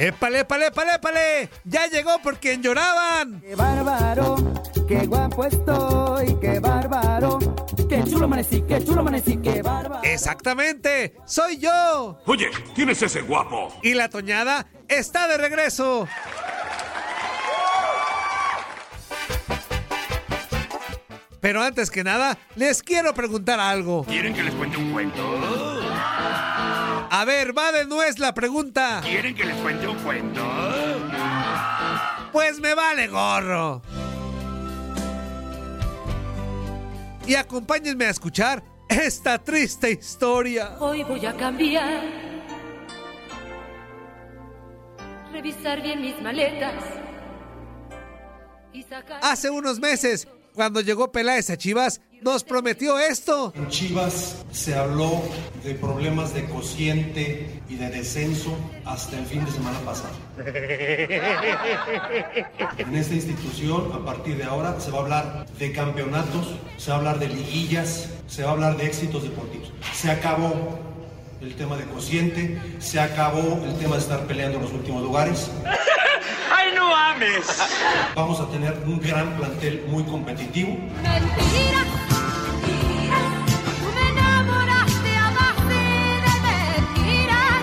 ¡Épale, épale, épale, épale! ¡Ya llegó por quien lloraban! ¡Qué bárbaro! ¡Qué guapo estoy! ¡Qué bárbaro! ¡Qué chulo amanecí! ¡Qué chulo amanecí! ¡Qué bárbaro! ¡Exactamente! ¡Soy yo! Oye, ¿quién es ese guapo? Y la Toñada está de regreso. Pero antes que nada, les quiero preguntar algo. ¿Quieren que les cuente un cuento? A ver, va de nuez la pregunta. ¿Quieren que les cuente un cuento? Pues me vale gorro. Y acompáñenme a escuchar esta triste historia. Hoy voy a cambiar. Revisar bien mis maletas. Y sacar... Hace unos meses, cuando llegó Peláez a Chivas, nos prometió esto. En Chivas se habló de problemas de cociente y de descenso hasta el fin de semana pasado. En esta institución, a partir de ahora, se va a hablar de campeonatos, se va a hablar de liguillas, se va a hablar de éxitos deportivos. Se acabó el tema de cociente, se acabó el tema de estar peleando en los últimos lugares. ¡Ay, no ames! Vamos a tener un gran plantel muy competitivo. Mentira, mentira. Tú me enamoraste a base de mentiras.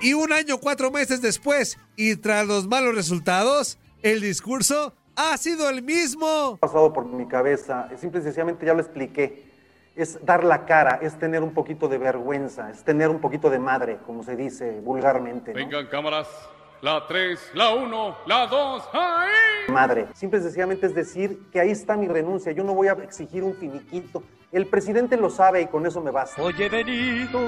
Y un año, cuatro meses después, y tras los malos resultados, el discurso ha sido el mismo. pasado por mi cabeza, simple y sencillamente ya lo expliqué. Es dar la cara, es tener un poquito de vergüenza, es tener un poquito de madre, como se dice vulgarmente. ¿no? Vengan cámaras. La 3, la 1, la 2, ¡ahí! Madre. Simple y sencillamente es decir que ahí está mi renuncia. Yo no voy a exigir un finiquito. El presidente lo sabe y con eso me basta. Hoy he venido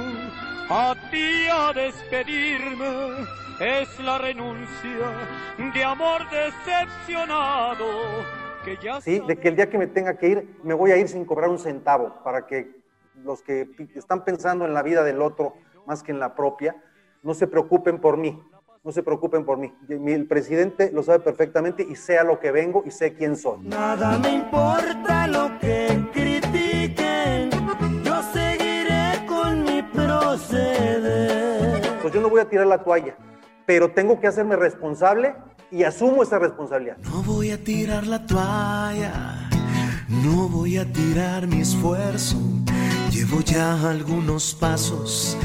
a ti a despedirme, es la renuncia de amor decepcionado que ya ¿Sí? De que el día que me tenga que ir, me voy a ir sin cobrar un centavo para que los que están pensando en la vida del otro más que en la propia, no se preocupen por mí. No se preocupen por mí. El presidente lo sabe perfectamente y sé a lo que vengo y sé quién soy. Nada me importa lo que critiquen, yo seguiré con mi proceder. Pues yo no voy a tirar la toalla, pero tengo que hacerme responsable y asumo esa responsabilidad. No voy a tirar la toalla, no voy a tirar mi esfuerzo. Llevo ya algunos pasos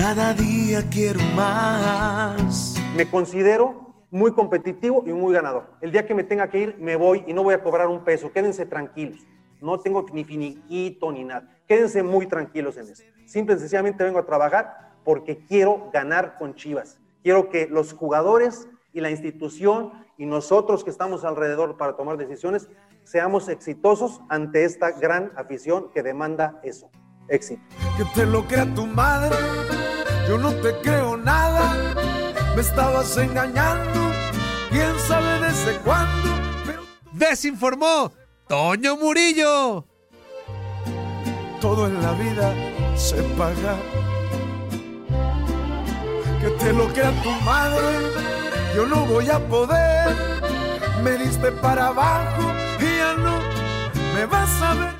cada día quiero más. Me considero muy competitivo y muy ganador. El día que me tenga que ir, me voy y no voy a cobrar un peso. Quédense tranquilos. No tengo ni finiquito ni nada. Quédense muy tranquilos en eso. Simple y sencillamente vengo a trabajar porque quiero ganar con Chivas. Quiero que los jugadores y la institución y nosotros que estamos alrededor para tomar decisiones seamos exitosos ante esta gran afición que demanda eso. Éxito. Que te lo crea tu madre, yo no te creo nada. Me estabas engañando, quién sabe desde cuándo. Pero Desinformó Toño Murillo. todo en la vida se paga. Que te lo crea tu madre, yo no voy a poder. Me diste para abajo y ya no me vas a ver.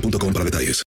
boostmobile.com para detalles.